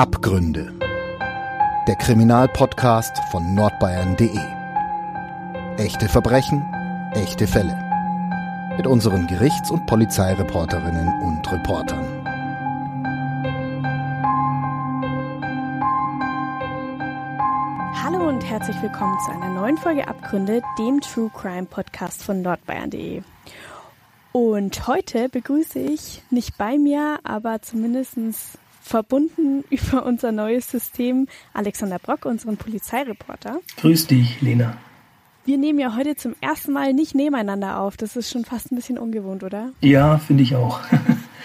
Abgründe. Der Kriminalpodcast von nordbayern.de. Echte Verbrechen, echte Fälle. Mit unseren Gerichts- und Polizeireporterinnen und Reportern. Hallo und herzlich willkommen zu einer neuen Folge Abgründe, dem True Crime Podcast von nordbayern.de. Und heute begrüße ich nicht bei mir, aber zumindestens verbunden über unser neues System Alexander Brock, unseren Polizeireporter. Grüß dich, Lena. Wir nehmen ja heute zum ersten Mal nicht nebeneinander auf. Das ist schon fast ein bisschen ungewohnt, oder? Ja, finde ich auch.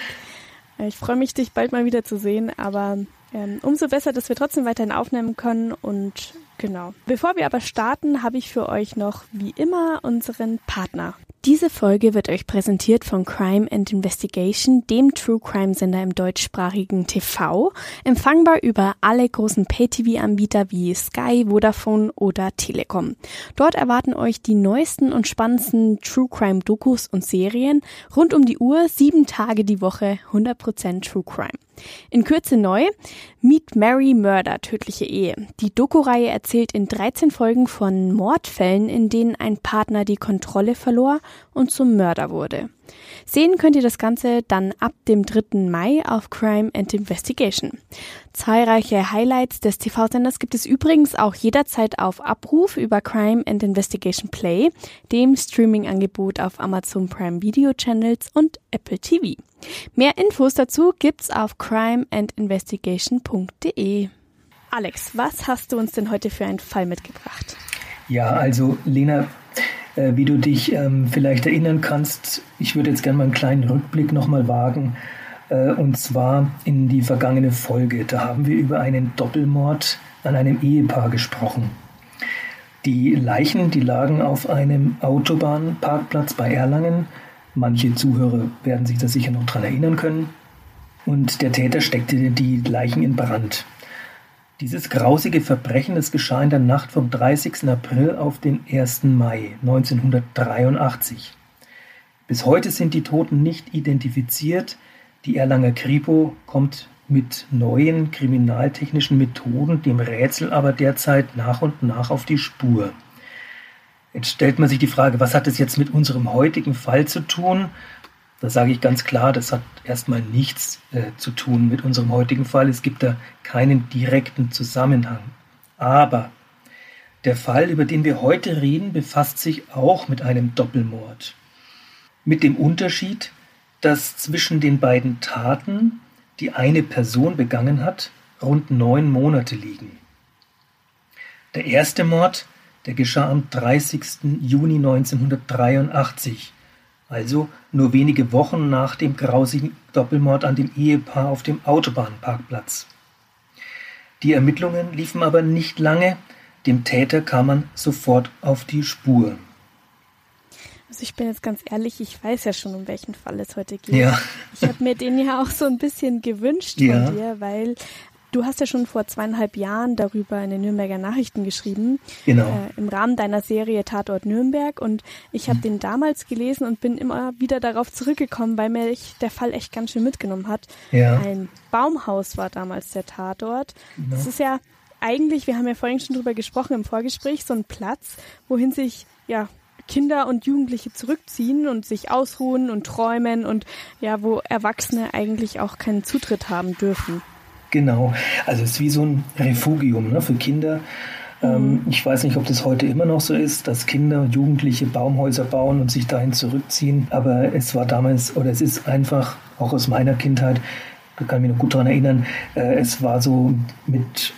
ich freue mich, dich bald mal wieder zu sehen, aber ähm, umso besser, dass wir trotzdem weiterhin aufnehmen können und genau. Bevor wir aber starten, habe ich für euch noch wie immer unseren Partner. Diese Folge wird euch präsentiert von Crime and Investigation, dem True Crime Sender im deutschsprachigen TV, empfangbar über alle großen Pay-TV-Anbieter wie Sky, Vodafone oder Telekom. Dort erwarten euch die neuesten und spannendsten True Crime Dokus und Serien rund um die Uhr, sieben Tage die Woche, 100% True Crime. In Kürze neu, Meet Mary Murder, tödliche Ehe. Die Doku-Reihe erzählt in 13 Folgen von Mordfällen, in denen ein Partner die Kontrolle verlor und zum Mörder wurde. Sehen könnt ihr das Ganze dann ab dem 3. Mai auf Crime and Investigation. Zahlreiche Highlights des TV-Senders gibt es übrigens auch jederzeit auf Abruf über Crime and Investigation Play, dem Streaming-Angebot auf Amazon Prime Video Channels und Apple TV. Mehr Infos dazu gibt's auf crimeandinvestigation.de. Alex, was hast du uns denn heute für einen Fall mitgebracht? Ja, also Lena, äh, wie du dich ähm, vielleicht erinnern kannst, ich würde jetzt gerne mal einen kleinen Rückblick nochmal wagen. Äh, und zwar in die vergangene Folge. Da haben wir über einen Doppelmord an einem Ehepaar gesprochen. Die Leichen, die lagen auf einem Autobahnparkplatz bei Erlangen. Manche Zuhörer werden sich da sicher noch dran erinnern können. Und der Täter steckte die Leichen in Brand. Dieses grausige Verbrechen, das geschah in der Nacht vom 30. April auf den 1. Mai 1983. Bis heute sind die Toten nicht identifiziert. Die Erlanger Kripo kommt mit neuen kriminaltechnischen Methoden dem Rätsel aber derzeit nach und nach auf die Spur. Jetzt stellt man sich die Frage, was hat es jetzt mit unserem heutigen Fall zu tun? Da sage ich ganz klar, das hat erstmal nichts äh, zu tun mit unserem heutigen Fall. Es gibt da keinen direkten Zusammenhang. Aber der Fall, über den wir heute reden, befasst sich auch mit einem Doppelmord. Mit dem Unterschied, dass zwischen den beiden Taten, die eine Person begangen hat, rund neun Monate liegen. Der erste Mord, der geschah am 30. Juni 1983 also nur wenige Wochen nach dem grausigen Doppelmord an dem Ehepaar auf dem Autobahnparkplatz. Die Ermittlungen liefen aber nicht lange, dem Täter kam man sofort auf die Spur. Also ich bin jetzt ganz ehrlich, ich weiß ja schon, um welchen Fall es heute geht. Ja. Ich habe mir den ja auch so ein bisschen gewünscht ja. von dir, weil Du hast ja schon vor zweieinhalb Jahren darüber in den Nürnberger Nachrichten geschrieben. Genau. Äh, Im Rahmen deiner Serie Tatort Nürnberg. Und ich habe mhm. den damals gelesen und bin immer wieder darauf zurückgekommen, weil mir der Fall echt ganz schön mitgenommen hat. Ja. Ein Baumhaus war damals der Tatort. Genau. Das ist ja eigentlich, wir haben ja vorhin schon drüber gesprochen im Vorgespräch, so ein Platz, wohin sich ja Kinder und Jugendliche zurückziehen und sich ausruhen und träumen und ja, wo Erwachsene eigentlich auch keinen Zutritt haben dürfen. Genau, also es ist wie so ein Refugium ne, für Kinder. Ähm, mhm. ich weiß nicht, ob das heute immer noch so ist, dass Kinder und Jugendliche Baumhäuser bauen und sich dahin zurückziehen. Aber es war damals, oder es ist einfach, auch aus meiner Kindheit, da kann ich mich noch gut daran erinnern, äh, es war so mit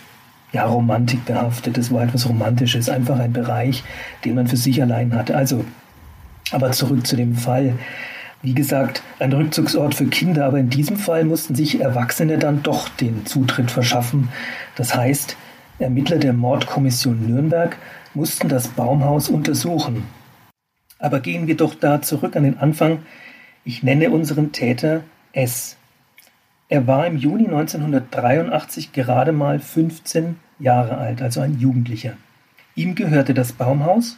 ja, Romantik behaftet. Es war etwas Romantisches, einfach ein Bereich, den man für sich allein hatte. Also, aber zurück zu dem Fall wie gesagt, ein Rückzugsort für Kinder, aber in diesem Fall mussten sich Erwachsene dann doch den Zutritt verschaffen. Das heißt, Ermittler der Mordkommission Nürnberg mussten das Baumhaus untersuchen. Aber gehen wir doch da zurück an den Anfang. Ich nenne unseren Täter S. Er war im Juni 1983 gerade mal 15 Jahre alt, also ein Jugendlicher. Ihm gehörte das Baumhaus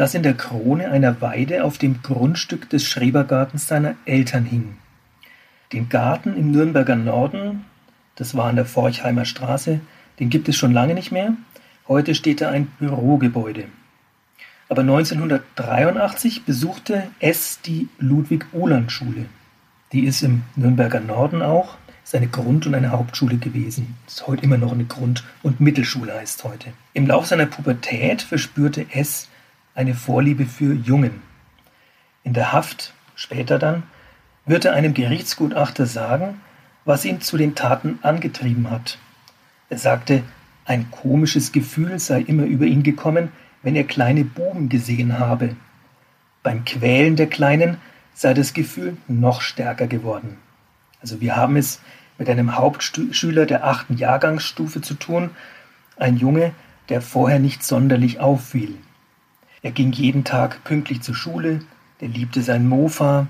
das in der Krone einer Weide auf dem Grundstück des Schrebergartens seiner Eltern hing. Den Garten im Nürnberger Norden, Das war an der Forchheimer Straße. Den gibt es schon lange nicht mehr. Heute steht da ein Bürogebäude. Aber 1983 besuchte S die Ludwig-Uhland-Schule. Die ist im Nürnberger Norden auch. Ist eine Grund- und eine Hauptschule gewesen. Ist heute immer noch eine Grund- und Mittelschule heißt heute. Im Lauf seiner Pubertät verspürte S eine Vorliebe für Jungen. In der Haft, später dann, wird er einem Gerichtsgutachter sagen, was ihn zu den Taten angetrieben hat. Er sagte, ein komisches Gefühl sei immer über ihn gekommen, wenn er kleine Buben gesehen habe. Beim Quälen der Kleinen sei das Gefühl noch stärker geworden. Also wir haben es mit einem Hauptschüler der achten Jahrgangsstufe zu tun, ein Junge, der vorher nicht sonderlich auffiel. Er ging jeden Tag pünktlich zur Schule, der liebte sein Mofa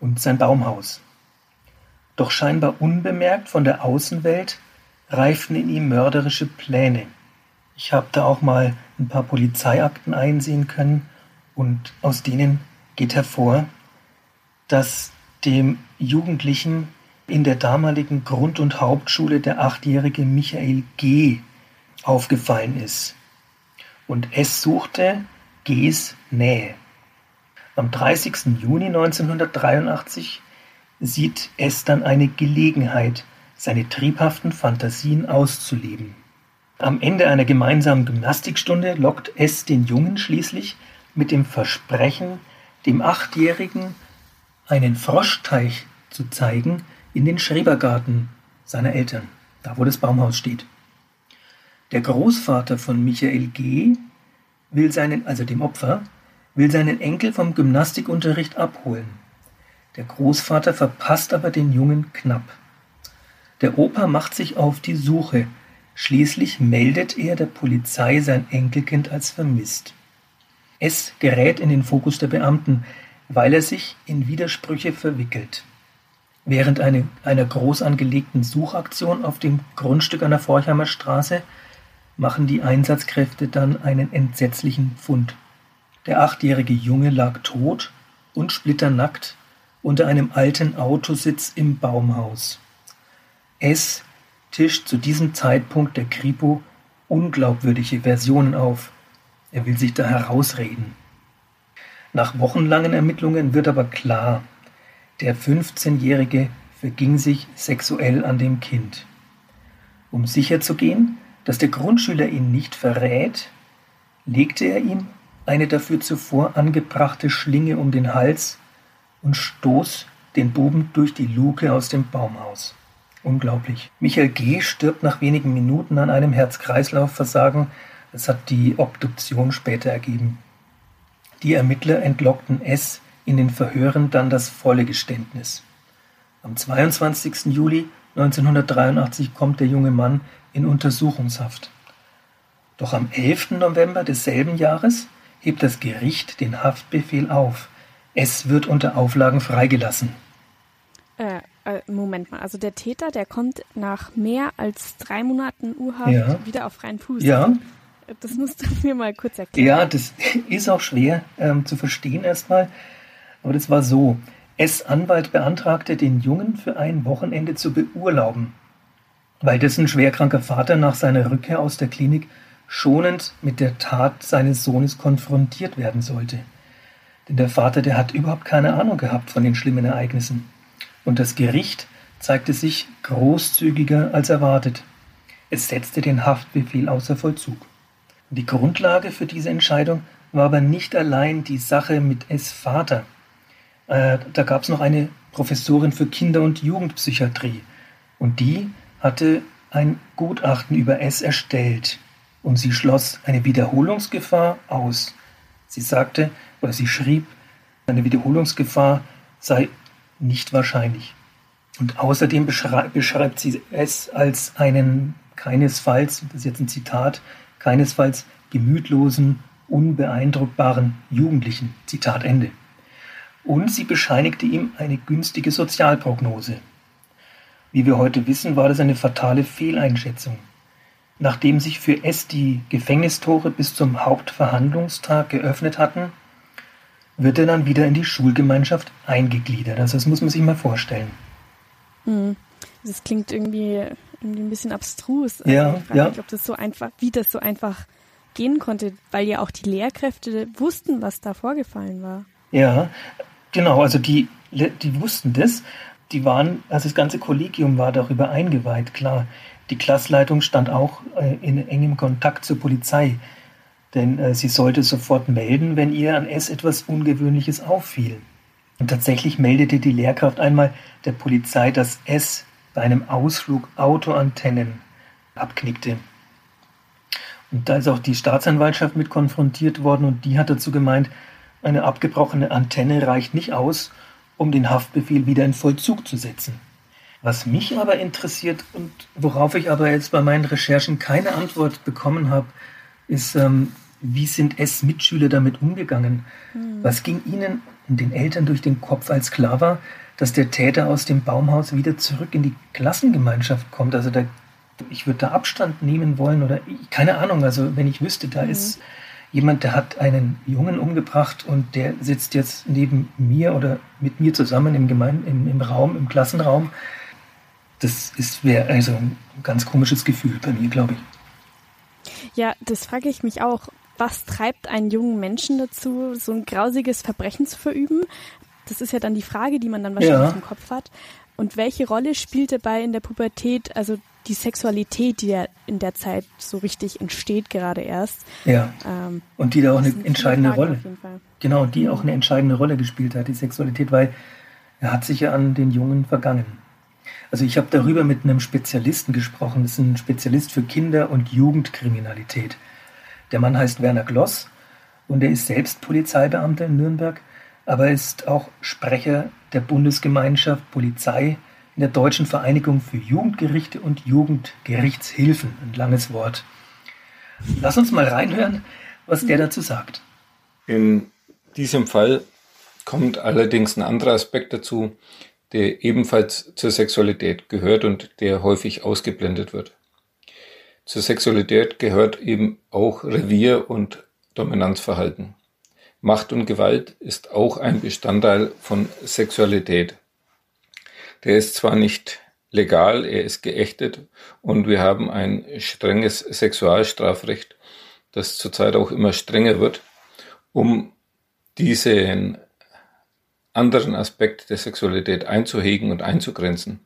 und sein Baumhaus. Doch scheinbar unbemerkt von der Außenwelt reiften in ihm mörderische Pläne. Ich habe da auch mal ein paar Polizeiakten einsehen können und aus denen geht hervor, dass dem Jugendlichen in der damaligen Grund- und Hauptschule der achtjährige Michael G. aufgefallen ist. Und es suchte Gs Nähe. Am 30. Juni 1983 sieht es dann eine Gelegenheit, seine triebhaften Fantasien auszuleben. Am Ende einer gemeinsamen Gymnastikstunde lockt es den Jungen schließlich mit dem Versprechen, dem Achtjährigen einen Froschteich zu zeigen in den Schrebergarten seiner Eltern, da wo das Baumhaus steht. Der Großvater von Michael G. will seinen, also dem Opfer, will seinen Enkel vom Gymnastikunterricht abholen. Der Großvater verpasst aber den Jungen knapp. Der Opa macht sich auf die Suche Schließlich meldet er der Polizei sein Enkelkind als vermisst. Es gerät in den Fokus der Beamten, weil er sich in Widersprüche verwickelt. Während eine, einer groß angelegten Suchaktion auf dem Grundstück an der Forchheimer Straße machen die Einsatzkräfte dann einen entsetzlichen Fund. Der achtjährige Junge lag tot und splitternackt unter einem alten Autositz im Baumhaus. Es tischt zu diesem Zeitpunkt der Kripo unglaubwürdige Versionen auf. Er will sich da herausreden. Nach wochenlangen Ermittlungen wird aber klar, der 15-Jährige verging sich sexuell an dem Kind. Um sicherzugehen, dass der Grundschüler ihn nicht verrät, legte er ihm eine dafür zuvor angebrachte Schlinge um den Hals und stoß den Buben durch die Luke aus dem Baumhaus. Unglaublich. Michael G. stirbt nach wenigen Minuten an einem Herz-Kreislauf-Versagen. Das hat die Obduktion später ergeben. Die Ermittler entlockten S. in den Verhören dann das volle Geständnis. Am 22. Juli 1983 kommt der junge Mann in Untersuchungshaft. Doch am 11. November desselben Jahres hebt das Gericht den Haftbefehl auf. Es wird unter Auflagen freigelassen. Äh, äh, Moment mal, also der Täter, der kommt nach mehr als drei Monaten Urhaft Ja. wieder auf freien Fuß. Ja, Das musst du mir mal kurz erklären. ja, das ist auch schwer ähm, zu verstehen erstmal. Aber das war so. S. Anwalt beantragte, den Jungen für ein Wochenende zu beurlauben, weil dessen schwerkranker Vater nach seiner Rückkehr aus der Klinik schonend mit der Tat seines Sohnes konfrontiert werden sollte. Denn der Vater, der hat überhaupt keine Ahnung gehabt von den schlimmen Ereignissen. Und das Gericht zeigte sich großzügiger als erwartet. Es setzte den Haftbefehl außer Vollzug. Die Grundlage für diese Entscheidung war aber nicht allein die Sache mit S. Vater. Äh, da gab es noch eine Professorin für Kinder- und Jugendpsychiatrie. Und die hatte ein Gutachten über S erstellt. Und sie schloss eine Wiederholungsgefahr aus. Sie sagte, oder sie schrieb, eine Wiederholungsgefahr sei nicht wahrscheinlich. Und außerdem beschrei beschreibt sie es als einen keinesfalls, das ist jetzt ein Zitat, keinesfalls gemütlosen, unbeeindruckbaren Jugendlichen. Zitat Ende. Und sie bescheinigte ihm eine günstige Sozialprognose. Wie wir heute wissen, war das eine fatale Fehleinschätzung. Nachdem sich für S die Gefängnistore bis zum Hauptverhandlungstag geöffnet hatten, wird er dann wieder in die Schulgemeinschaft eingegliedert. Also das muss man sich mal vorstellen. Hm. Das klingt irgendwie irgendwie ein bisschen abstrus. Also ja, ich frage ja. mich, ob das so einfach, wie das so einfach gehen konnte, weil ja auch die Lehrkräfte wussten, was da vorgefallen war. Ja, genau, also die, die wussten das. Die waren, also das ganze Kollegium war darüber eingeweiht, klar. Die Klassleitung stand auch äh, in engem Kontakt zur Polizei, denn äh, sie sollte sofort melden, wenn ihr an S etwas Ungewöhnliches auffiel. Und tatsächlich meldete die Lehrkraft einmal der Polizei, dass S bei einem Ausflug Autoantennen abknickte. Und da ist auch die Staatsanwaltschaft mit konfrontiert worden und die hat dazu gemeint, eine abgebrochene Antenne reicht nicht aus, um den Haftbefehl wieder in Vollzug zu setzen. Was mich aber interessiert und worauf ich aber jetzt bei meinen Recherchen keine Antwort bekommen habe, ist, ähm, wie sind es Mitschüler damit umgegangen? Hm. Was ging ihnen und den Eltern durch den Kopf, als klar war, dass der Täter aus dem Baumhaus wieder zurück in die Klassengemeinschaft kommt? Also da, ich würde da Abstand nehmen wollen oder keine Ahnung. Also wenn ich wüsste, da hm. ist jemand, der hat einen Jungen umgebracht und der sitzt jetzt neben mir oder mit mir zusammen im, Gemein im, im Raum, im Klassenraum. Das wäre also ein ganz komisches Gefühl bei mir, glaube ich. Ja, das frage ich mich auch. Was treibt einen jungen Menschen dazu, so ein grausiges Verbrechen zu verüben? Das ist ja dann die Frage, die man dann wahrscheinlich ja. im Kopf hat. Und welche Rolle spielt dabei in der Pubertät, also die Sexualität, die ja in der Zeit so richtig entsteht, gerade erst. Ja. Ähm, und die da auch eine entscheidende Rolle. Genau, die auch eine entscheidende Rolle gespielt hat, die Sexualität, weil er hat sich ja an den Jungen vergangen. Also ich habe darüber mit einem Spezialisten gesprochen. Das ist ein Spezialist für Kinder- und Jugendkriminalität. Der Mann heißt Werner Gloss und er ist selbst Polizeibeamter in Nürnberg, aber ist auch Sprecher der Bundesgemeinschaft Polizei in der Deutschen Vereinigung für Jugendgerichte und Jugendgerichtshilfen. Ein langes Wort. Lass uns mal reinhören, was der dazu sagt. In diesem Fall kommt allerdings ein anderer Aspekt dazu, der ebenfalls zur Sexualität gehört und der häufig ausgeblendet wird. Zur Sexualität gehört eben auch Revier- und Dominanzverhalten. Macht und Gewalt ist auch ein Bestandteil von Sexualität. Der ist zwar nicht legal, er ist geächtet und wir haben ein strenges Sexualstrafrecht, das zurzeit auch immer strenger wird, um diesen anderen Aspekt der Sexualität einzuhegen und einzugrenzen.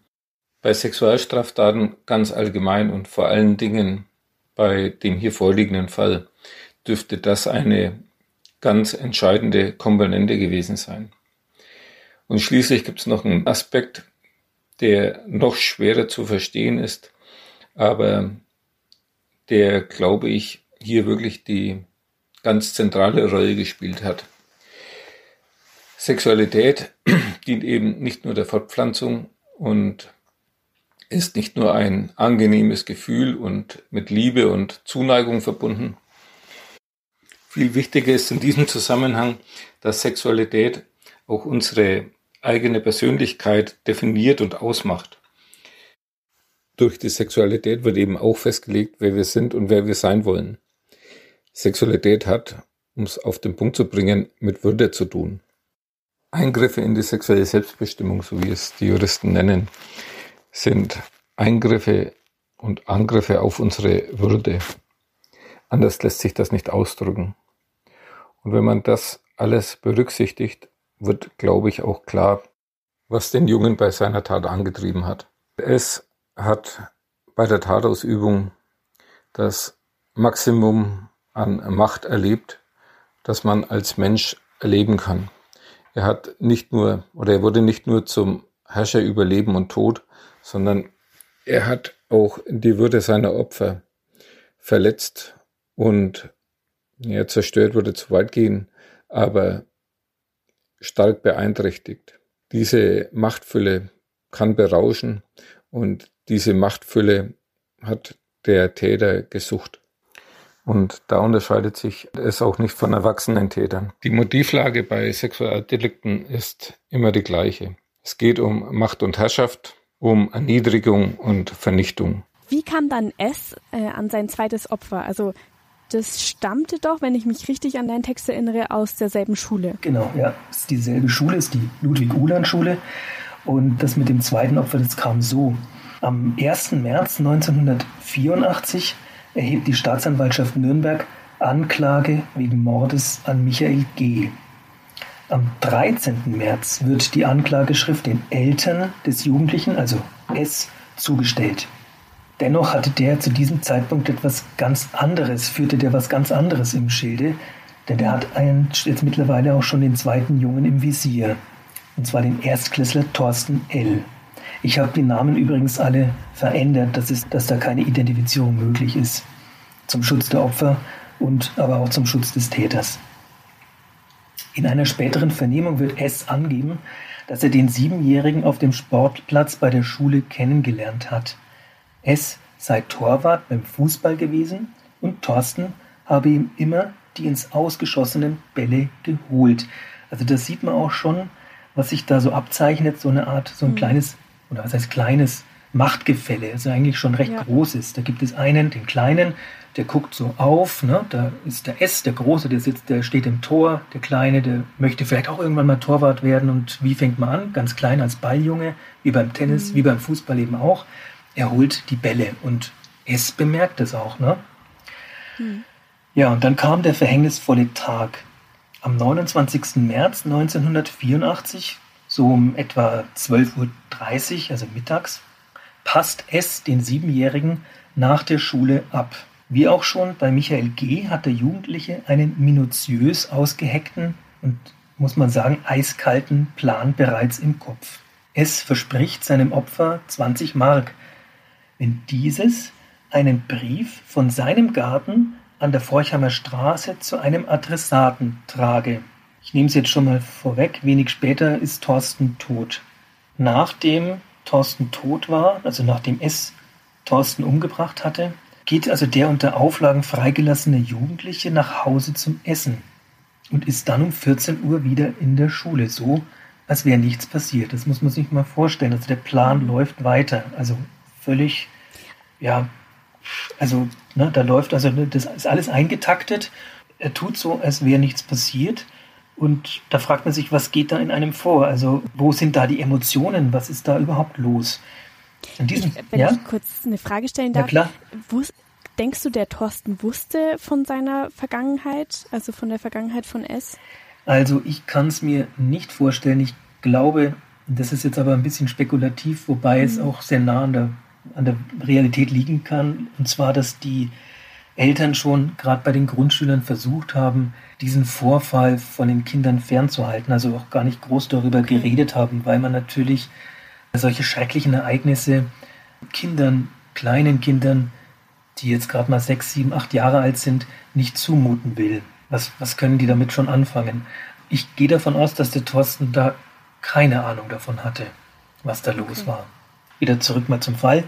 Bei Sexualstraftaten ganz allgemein und vor allen Dingen bei dem hier vorliegenden Fall dürfte das eine ganz entscheidende Komponente gewesen sein. Und schließlich gibt es noch einen Aspekt, der noch schwerer zu verstehen ist, aber der, glaube ich, hier wirklich die ganz zentrale Rolle gespielt hat. Sexualität dient eben nicht nur der Fortpflanzung und ist nicht nur ein angenehmes Gefühl und mit Liebe und Zuneigung verbunden. Viel wichtiger ist in diesem Zusammenhang, dass Sexualität auch unsere eigene Persönlichkeit definiert und ausmacht. Durch die Sexualität wird eben auch festgelegt, wer wir sind und wer wir sein wollen. Sexualität hat, um es auf den Punkt zu bringen, mit Würde zu tun. Eingriffe in die sexuelle Selbstbestimmung, so wie es die Juristen nennen, sind Eingriffe und Angriffe auf unsere Würde. Anders lässt sich das nicht ausdrücken. Und wenn man das alles berücksichtigt, wird, glaube ich, auch klar, was den Jungen bei seiner Tat angetrieben hat. Es hat bei der Tatausübung das Maximum an Macht erlebt, das man als Mensch erleben kann. Er hat nicht nur, oder er wurde nicht nur zum Herrscher über Leben und Tod, sondern er hat auch die Würde seiner Opfer verletzt und ja, zerstört würde zu weit gehen, aber stark beeinträchtigt. Diese Machtfülle kann berauschen und diese Machtfülle hat der Täter gesucht. Und da unterscheidet sich es auch nicht von erwachsenen Tätern. Die Motivlage bei Sexualdelikten ist immer die gleiche. Es geht um Macht und Herrschaft, um Erniedrigung und Vernichtung. Wie kam dann S äh, an sein zweites Opfer? Also das stammte doch, wenn ich mich richtig an deinen Text erinnere, aus derselben Schule. Genau, ja. Es ist dieselbe Schule, es ist die Ludwig-Uhland-Schule. Und das mit dem zweiten Opfer, das kam so. Am 1. März 1984 erhebt die Staatsanwaltschaft Nürnberg Anklage wegen Mordes an Michael G. Am 13. März wird die Anklageschrift den Eltern des Jugendlichen, also S, zugestellt. Dennoch hatte der zu diesem Zeitpunkt etwas ganz anderes, führte der was ganz anderes im Schilde, denn der hat einen, jetzt mittlerweile auch schon den zweiten Jungen im Visier, und zwar den Erstklässler Thorsten L. Ich habe die Namen übrigens alle verändert, dass, es, dass da keine Identifizierung möglich ist. Zum Schutz der Opfer und aber auch zum Schutz des Täters. In einer späteren Vernehmung wird S angeben, dass er den Siebenjährigen auf dem Sportplatz bei der Schule kennengelernt hat. S sei Torwart beim Fußball gewesen und Thorsten habe ihm immer die ins Ausgeschossenen Bälle geholt. Also das sieht man auch schon, was sich da so abzeichnet, so eine Art, so ein mhm. kleines, oder was heißt kleines Machtgefälle, also eigentlich schon recht ja. groß ist. Da gibt es einen, den Kleinen, der guckt so auf, ne? da ist der S, der Große, der sitzt, der steht im Tor, der Kleine, der möchte vielleicht auch irgendwann mal Torwart werden und wie fängt man an? Ganz klein als Balljunge, wie beim Tennis, mhm. wie beim Fußball eben auch. Er holt die Bälle und S bemerkt es auch, ne? Mhm. Ja, und dann kam der verhängnisvolle Tag. Am 29. März 1984, so um etwa 12.30 Uhr, also mittags, passt S den Siebenjährigen nach der Schule ab. Wie auch schon bei Michael G. hat der Jugendliche einen minutiös ausgeheckten und, muss man sagen, eiskalten Plan bereits im Kopf. Es verspricht seinem Opfer 20 Mark, wenn dieses einen Brief von seinem Garten an der Forchheimer Straße zu einem Adressaten trage. Ich nehme es jetzt schon mal vorweg, wenig später ist Thorsten tot. Nachdem Thorsten tot war, also nachdem es Thorsten umgebracht hatte, geht also der unter Auflagen freigelassene Jugendliche nach Hause zum Essen und ist dann um 14 Uhr wieder in der Schule, so als wäre nichts passiert. Das muss man sich mal vorstellen. Also der Plan läuft weiter, also völlig, ja, also ne, da läuft, also ne, das ist alles eingetaktet. Er tut so, als wäre nichts passiert. Und da fragt man sich, was geht da in einem vor? Also wo sind da die Emotionen? Was ist da überhaupt los? Diesem, ich, wenn ja? ich kurz eine Frage stellen darf. Wus denkst du, der Thorsten wusste von seiner Vergangenheit, also von der Vergangenheit von S? Also ich kann es mir nicht vorstellen. Ich glaube, das ist jetzt aber ein bisschen spekulativ, wobei mhm. es auch sehr nah an der, an der Realität liegen kann. Und zwar, dass die Eltern schon gerade bei den Grundschülern versucht haben, diesen Vorfall von den Kindern fernzuhalten, also auch gar nicht groß darüber geredet haben, weil man natürlich solche schrecklichen Ereignisse Kindern, kleinen Kindern, die jetzt gerade mal sechs, sieben, acht Jahre alt sind, nicht zumuten will. Was, was können die damit schon anfangen? Ich gehe davon aus, dass der Thorsten da keine Ahnung davon hatte, was da los okay. war. Wieder zurück mal zum Fall.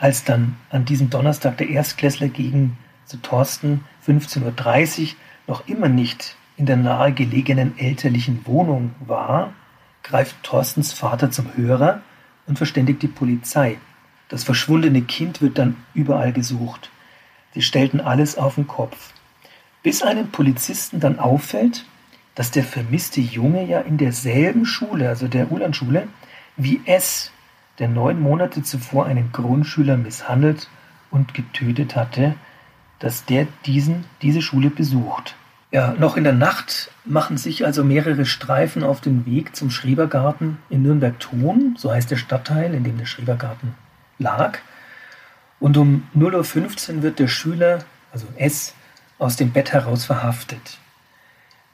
Als dann an diesem Donnerstag der Erstklässler gegen zu Thorsten 15.30 Uhr noch immer nicht in der nahegelegenen elterlichen Wohnung war, greift Thorstens Vater zum Hörer und verständigt die Polizei. Das verschwundene Kind wird dann überall gesucht. Sie stellten alles auf den Kopf. Bis einem Polizisten dann auffällt, dass der vermisste Junge ja in derselben Schule, also der Ulandschule, wie S, der neun Monate zuvor einen Grundschüler misshandelt und getötet hatte, dass der diesen, diese Schule besucht. Ja, noch in der Nacht machen sich also mehrere Streifen auf den Weg zum Schrebergarten in Nürnberg-Thon, so heißt der Stadtteil, in dem der Schrebergarten lag. Und um 0.15 Uhr wird der Schüler, also S, aus dem Bett heraus verhaftet.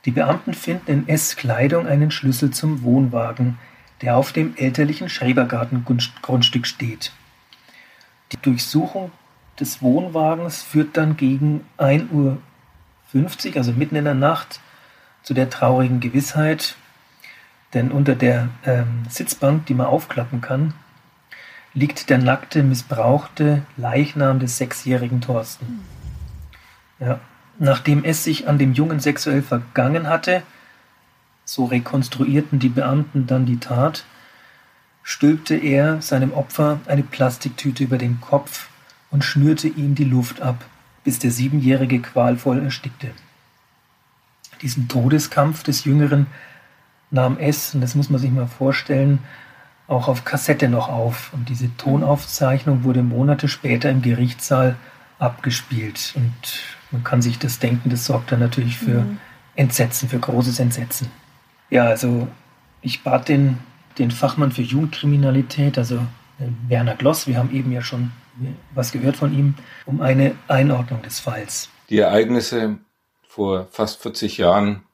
Die Beamten finden in S Kleidung einen Schlüssel zum Wohnwagen, der auf dem elterlichen Schrebergartengrundstück steht. Die Durchsuchung des Wohnwagens führt dann gegen 1 Uhr 50, also mitten in der Nacht, zu der traurigen Gewissheit, denn unter der ähm, Sitzbank, die man aufklappen kann, liegt der nackte, missbrauchte Leichnam des sechsjährigen Thorsten. Ja. Nachdem es sich an dem Jungen sexuell vergangen hatte, so rekonstruierten die Beamten dann die Tat, stülpte er seinem Opfer eine Plastiktüte über den Kopf und schnürte ihm die Luft ab bis der Siebenjährige qualvoll erstickte. Diesen Todeskampf des Jüngeren nahm es, und das muss man sich mal vorstellen, auch auf Kassette noch auf. Und diese Tonaufzeichnung wurde Monate später im Gerichtssaal abgespielt. Und man kann sich das denken, das sorgt dann natürlich für mhm. Entsetzen, für großes Entsetzen. Ja, also ich bat den, den Fachmann für Jugendkriminalität, also äh, Werner Gloss, wir haben eben ja schon was gehört von ihm, um eine Einordnung des Falls. Die Ereignisse vor fast 40 Jahren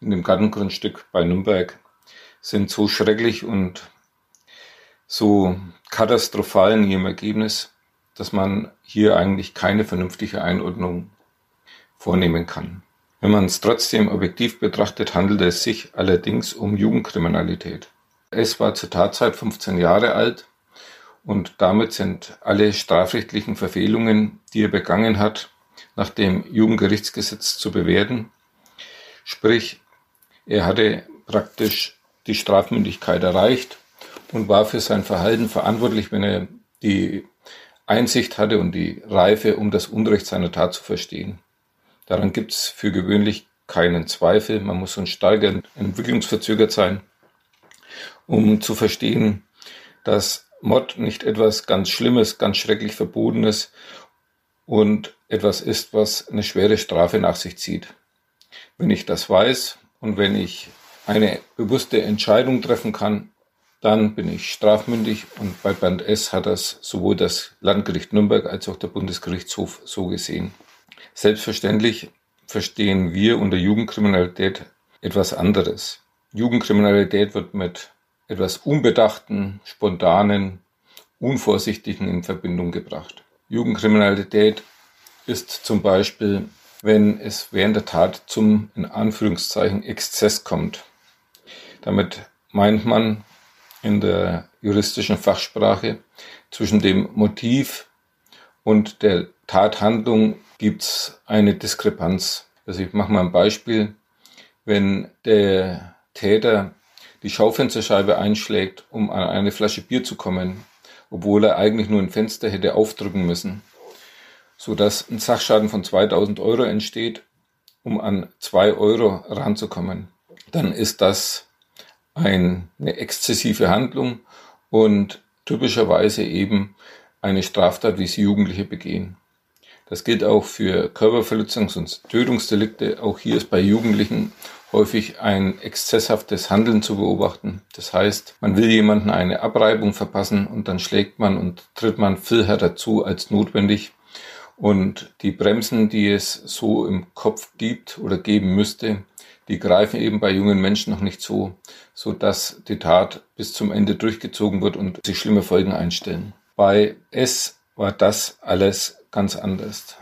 in dem Gartengrundstück bei Nürnberg sind so schrecklich und so katastrophal in ihrem Ergebnis, dass man hier eigentlich keine vernünftige Einordnung vornehmen kann. Wenn man es trotzdem objektiv betrachtet, handelt es sich allerdings um Jugendkriminalität. Es war zur Tatzeit 15 Jahre alt und damit sind alle strafrechtlichen Verfehlungen, die er begangen hat, nach dem Jugendgerichtsgesetz zu bewerten. Sprich, er hatte praktisch die Strafmündigkeit erreicht und war für sein Verhalten verantwortlich, wenn er die Einsicht hatte und die Reife, um das Unrecht seiner Tat zu verstehen. Daran gibt es für gewöhnlich keinen Zweifel. Man muss schon stark entwicklungsverzögert sein, um zu verstehen, dass Mord nicht etwas ganz Schlimmes, ganz schrecklich Verbotenes und etwas ist, was eine schwere Strafe nach sich zieht. Wenn ich das weiß und wenn ich eine bewusste Entscheidung treffen kann, dann bin ich strafmündig und bei Band S hat das sowohl das Landgericht Nürnberg als auch der Bundesgerichtshof so gesehen. Selbstverständlich verstehen wir unter Jugendkriminalität etwas anderes. Jugendkriminalität wird mit etwas unbedachten, spontanen, unvorsichtigen in Verbindung gebracht. Jugendkriminalität ist zum Beispiel, wenn es während der Tat zum, in Anführungszeichen, Exzess kommt. Damit meint man in der juristischen Fachsprache, zwischen dem Motiv und der Tathandlung gibt es eine Diskrepanz. Also ich mache mal ein Beispiel. Wenn der Täter die Schaufensterscheibe einschlägt, um an eine Flasche Bier zu kommen, obwohl er eigentlich nur ein Fenster hätte aufdrücken müssen, so dass ein Sachschaden von 2000 Euro entsteht, um an zwei Euro ranzukommen, dann ist das eine exzessive Handlung und typischerweise eben eine Straftat, wie sie Jugendliche begehen. Das gilt auch für Körperverletzungs- und Tötungsdelikte. Auch hier ist bei Jugendlichen häufig ein exzesshaftes Handeln zu beobachten. Das heißt, man will jemanden eine Abreibung verpassen und dann schlägt man und tritt man viel härter zu als notwendig. Und die Bremsen, die es so im Kopf gibt oder geben müsste, die greifen eben bei jungen Menschen noch nicht so, so dass die Tat bis zum Ende durchgezogen wird und sich schlimme Folgen einstellen. Bei S war das alles ganz anders.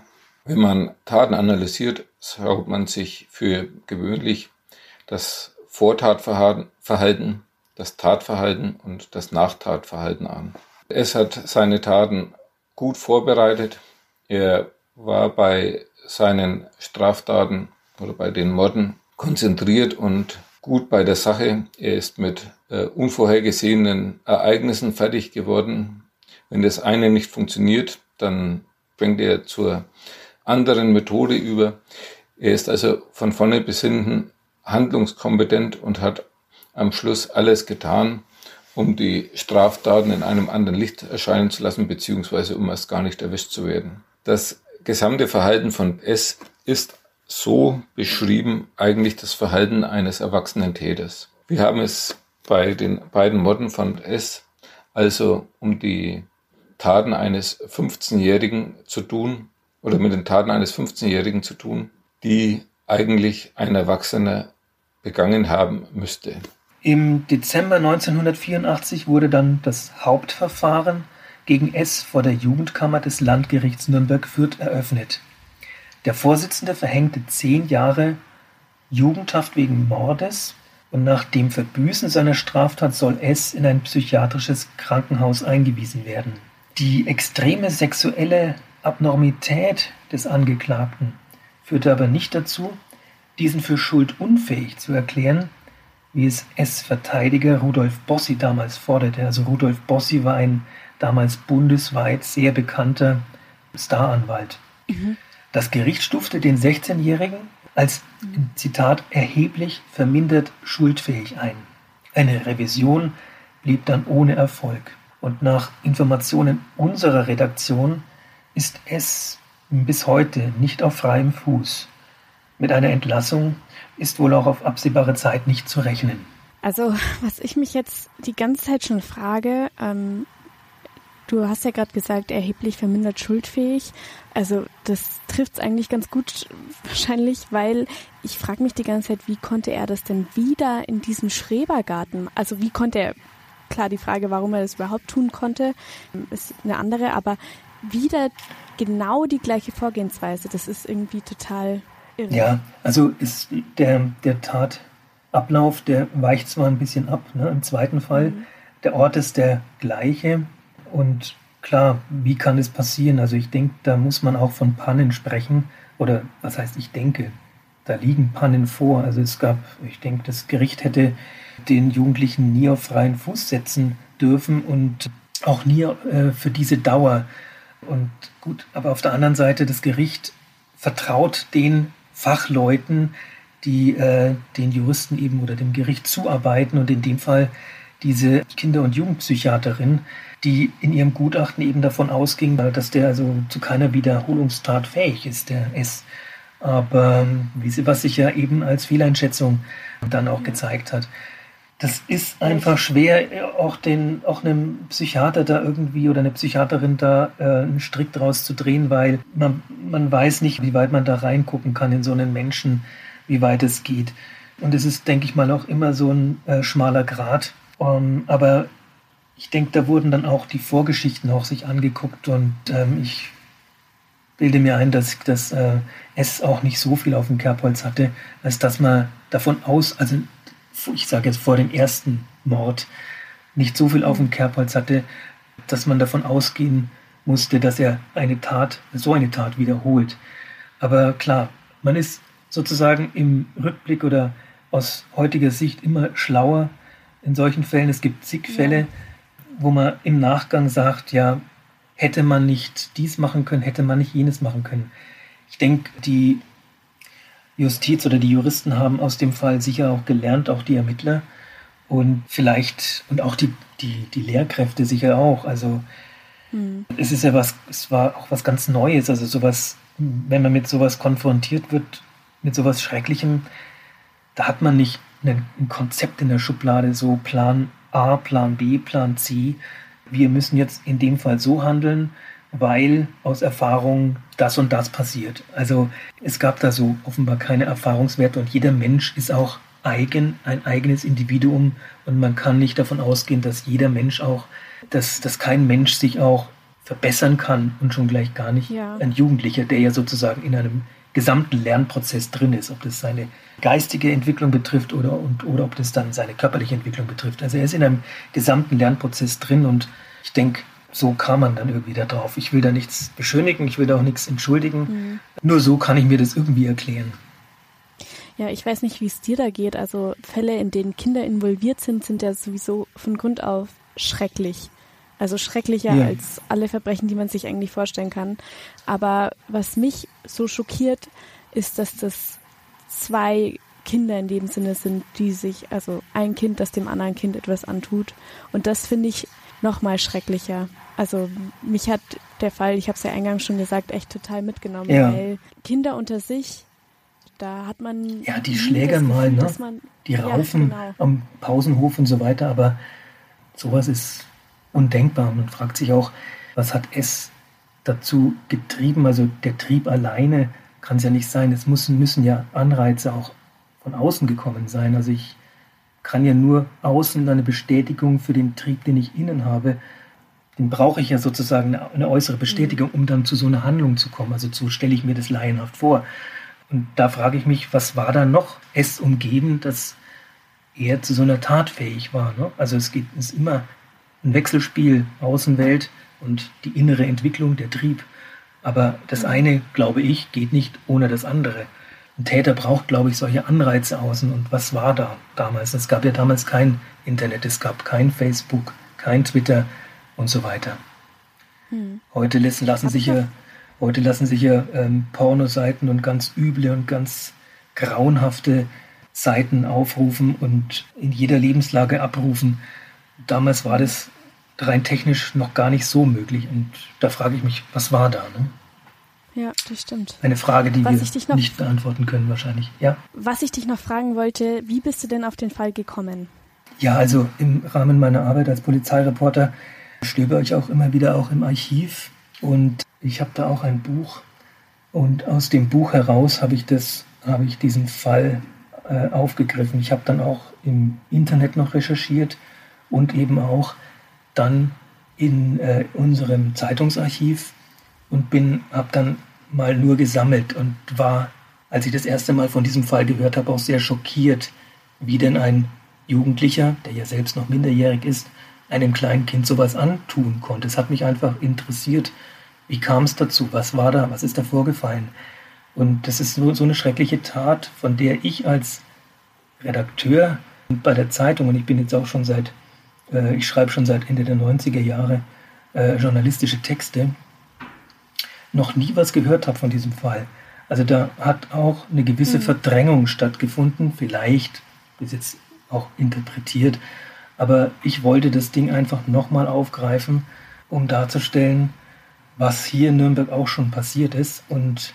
Wenn man Taten analysiert, schaut man sich für gewöhnlich das Vortatverhalten, das Tatverhalten und das Nachtatverhalten an. Es hat seine Taten gut vorbereitet. Er war bei seinen Straftaten oder bei den Morden konzentriert und gut bei der Sache. Er ist mit äh, unvorhergesehenen Ereignissen fertig geworden. Wenn das eine nicht funktioniert, dann springt er zur anderen Methode über. Er ist also von vorne bis hinten handlungskompetent und hat am Schluss alles getan, um die Straftaten in einem anderen Licht erscheinen zu lassen, beziehungsweise um erst gar nicht erwischt zu werden. Das gesamte Verhalten von S ist so beschrieben eigentlich das Verhalten eines erwachsenen Täters. Wir haben es bei den beiden Morden von S also um die Taten eines 15-Jährigen zu tun oder mit den Taten eines 15-Jährigen zu tun, die eigentlich ein Erwachsener begangen haben müsste. Im Dezember 1984 wurde dann das Hauptverfahren gegen S vor der Jugendkammer des Landgerichts Nürnberg-Fürth eröffnet. Der Vorsitzende verhängte zehn Jahre Jugendhaft wegen Mordes und nach dem Verbüßen seiner Straftat soll S in ein psychiatrisches Krankenhaus eingewiesen werden. Die extreme sexuelle Abnormität des Angeklagten führte aber nicht dazu, diesen für schuldunfähig zu erklären, wie es S-Verteidiger Rudolf Bossi damals forderte. Also Rudolf Bossi war ein damals bundesweit sehr bekannter Staranwalt. Mhm. Das Gericht stufte den 16-Jährigen als, Zitat, erheblich vermindert schuldfähig ein. Eine Revision blieb dann ohne Erfolg. Und nach Informationen unserer Redaktion ist es bis heute nicht auf freiem Fuß. Mit einer Entlassung ist wohl auch auf absehbare Zeit nicht zu rechnen. Also, was ich mich jetzt die ganze Zeit schon frage, ähm, du hast ja gerade gesagt, erheblich vermindert schuldfähig. Also, das trifft es eigentlich ganz gut wahrscheinlich, weil ich frage mich die ganze Zeit, wie konnte er das denn wieder in diesem Schrebergarten? Also, wie konnte er, klar, die Frage, warum er das überhaupt tun konnte, ist eine andere, aber wieder genau die gleiche Vorgehensweise, das ist irgendwie total irre. Ja, also ist der, der Tat Ablauf, der weicht zwar ein bisschen ab, ne, im zweiten Fall. Mhm. Der Ort ist der gleiche und klar, wie kann es passieren? Also ich denke, da muss man auch von Pannen sprechen oder was heißt ich denke, da liegen Pannen vor. Also es gab, ich denke, das Gericht hätte den Jugendlichen nie auf freien Fuß setzen dürfen und auch nie äh, für diese Dauer. Und gut, aber auf der anderen Seite, das Gericht vertraut den Fachleuten, die äh, den Juristen eben oder dem Gericht zuarbeiten und in dem Fall diese Kinder- und Jugendpsychiaterin, die in ihrem Gutachten eben davon ausging, dass der also zu keiner Wiederholungstat fähig ist, der S. Aber ähm, was sich ja eben als Fehleinschätzung dann auch gezeigt hat. Das ist einfach schwer, auch den, auch einem Psychiater da irgendwie oder eine Psychiaterin da äh, einen Strick draus zu drehen, weil man, man weiß nicht, wie weit man da reingucken kann in so einen Menschen, wie weit es geht. Und es ist, denke ich mal, auch immer so ein äh, schmaler Grat. Um, aber ich denke, da wurden dann auch die Vorgeschichten auch sich angeguckt und ähm, ich bilde mir ein, dass, dass äh, es auch nicht so viel auf dem Kerbholz hatte, als dass man davon aus, also ich sage jetzt vor dem ersten Mord, nicht so viel auf dem Kerbholz hatte, dass man davon ausgehen musste, dass er eine Tat, so eine Tat wiederholt. Aber klar, man ist sozusagen im Rückblick oder aus heutiger Sicht immer schlauer in solchen Fällen. Es gibt zig Fälle, wo man im Nachgang sagt, ja, hätte man nicht dies machen können, hätte man nicht jenes machen können. Ich denke, die Justiz oder die Juristen haben aus dem Fall sicher auch gelernt, auch die Ermittler und vielleicht und auch die, die, die Lehrkräfte sicher auch. Also hm. es ist ja was, es war auch was ganz Neues, also sowas, wenn man mit sowas konfrontiert wird, mit sowas Schrecklichem, da hat man nicht ein, ein Konzept in der Schublade, so Plan A, Plan B, Plan C. Wir müssen jetzt in dem Fall so handeln, weil aus Erfahrung das und das passiert. Also es gab da so offenbar keine Erfahrungswerte und jeder Mensch ist auch eigen, ein eigenes Individuum und man kann nicht davon ausgehen, dass jeder Mensch auch, dass, dass kein Mensch sich auch verbessern kann und schon gleich gar nicht ja. ein Jugendlicher, der ja sozusagen in einem gesamten Lernprozess drin ist, ob das seine geistige Entwicklung betrifft oder, und, oder ob das dann seine körperliche Entwicklung betrifft. Also er ist in einem gesamten Lernprozess drin und ich denke, so kam man dann irgendwie da drauf. Ich will da nichts beschönigen, ich will da auch nichts entschuldigen. Mhm. Nur so kann ich mir das irgendwie erklären. Ja, ich weiß nicht, wie es dir da geht. Also Fälle, in denen Kinder involviert sind, sind ja sowieso von Grund auf schrecklich. Also schrecklicher ja. als alle Verbrechen, die man sich eigentlich vorstellen kann. Aber was mich so schockiert, ist, dass das zwei Kinder in dem Sinne sind, die sich, also ein Kind, das dem anderen Kind etwas antut. Und das finde ich noch mal schrecklicher. Also mich hat der Fall, ich habe es ja eingangs schon gesagt, echt total mitgenommen, ja. weil Kinder unter sich, da hat man ja die Schläger mal, ne? Man, die Raufen ja, genau. am Pausenhof und so weiter, aber sowas ist undenkbar. Man fragt sich auch, was hat es dazu getrieben? Also der Trieb alleine kann es ja nicht sein. Es müssen, müssen ja Anreize auch von außen gekommen sein. Also ich kann ja nur außen eine Bestätigung für den Trieb, den ich innen habe. Den brauche ich ja sozusagen eine äußere Bestätigung, um dann zu so einer Handlung zu kommen. Also so stelle ich mir das laienhaft vor. Und da frage ich mich, was war da noch es umgeben, dass er zu so einer Tat fähig war. Ne? Also es geht es ist immer ein Wechselspiel Außenwelt und die innere Entwicklung, der Trieb. Aber das eine, glaube ich, geht nicht ohne das andere. Ein Täter braucht, glaube ich, solche Anreize außen. Und was war da damals? Es gab ja damals kein Internet, es gab kein Facebook, kein Twitter und so weiter. Hm. Heute lassen, lassen sich ja, heute lassen sich ja ähm, Pornoseiten und ganz üble und ganz grauenhafte Seiten aufrufen und in jeder Lebenslage abrufen. Damals war das rein technisch noch gar nicht so möglich. Und da frage ich mich, was war da? Ne? Ja, das stimmt. Eine Frage, die was wir nicht beantworten können wahrscheinlich. Ja. Was ich dich noch fragen wollte, wie bist du denn auf den Fall gekommen? Ja, also im Rahmen meiner Arbeit als Polizeireporter stöber ich auch immer wieder auch im Archiv und ich habe da auch ein Buch und aus dem Buch heraus habe ich das, habe ich diesen Fall äh, aufgegriffen. Ich habe dann auch im Internet noch recherchiert und eben auch dann in äh, unserem Zeitungsarchiv und bin, habe dann mal nur gesammelt und war, als ich das erste Mal von diesem Fall gehört habe, auch sehr schockiert, wie denn ein Jugendlicher, der ja selbst noch minderjährig ist, einem kleinen Kind sowas antun konnte. Es hat mich einfach interessiert, wie kam es dazu, was war da, was ist da vorgefallen. Und das ist so, so eine schreckliche Tat, von der ich als Redakteur bei der Zeitung, und ich bin jetzt auch schon seit, äh, ich schreibe schon seit Ende der 90er Jahre äh, journalistische Texte, noch nie was gehört habe von diesem Fall. Also da hat auch eine gewisse mhm. Verdrängung stattgefunden, vielleicht, ist jetzt auch interpretiert, aber ich wollte das Ding einfach nochmal aufgreifen, um darzustellen, was hier in Nürnberg auch schon passiert ist und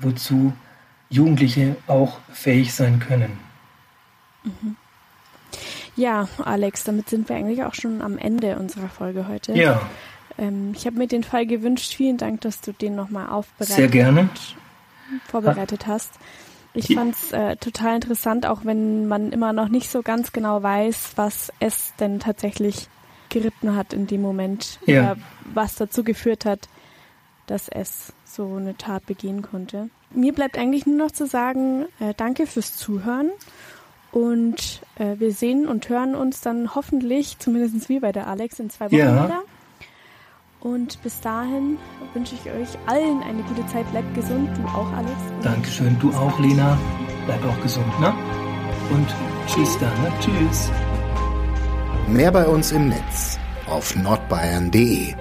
wozu Jugendliche auch fähig sein können. Mhm. Ja, Alex, damit sind wir eigentlich auch schon am Ende unserer Folge heute. Ja. Ähm, ich habe mir den Fall gewünscht. Vielen Dank, dass du den nochmal aufbereitet Sehr gerne. vorbereitet hast. Ich fand es äh, total interessant, auch wenn man immer noch nicht so ganz genau weiß, was es denn tatsächlich geritten hat in dem Moment. Ja. Oder was dazu geführt hat, dass es so eine Tat begehen konnte. Mir bleibt eigentlich nur noch zu sagen, äh, danke fürs Zuhören. Und äh, wir sehen und hören uns dann hoffentlich, zumindest wie bei der Alex, in zwei Wochen ja. wieder. Und bis dahin wünsche ich euch allen eine gute Zeit. Bleibt gesund, du auch, Alex. Dankeschön, du auch, Lena. Bleib auch gesund, ne? Und tschüss dann, ne? Tschüss. Mehr bei uns im Netz auf nordbayern.de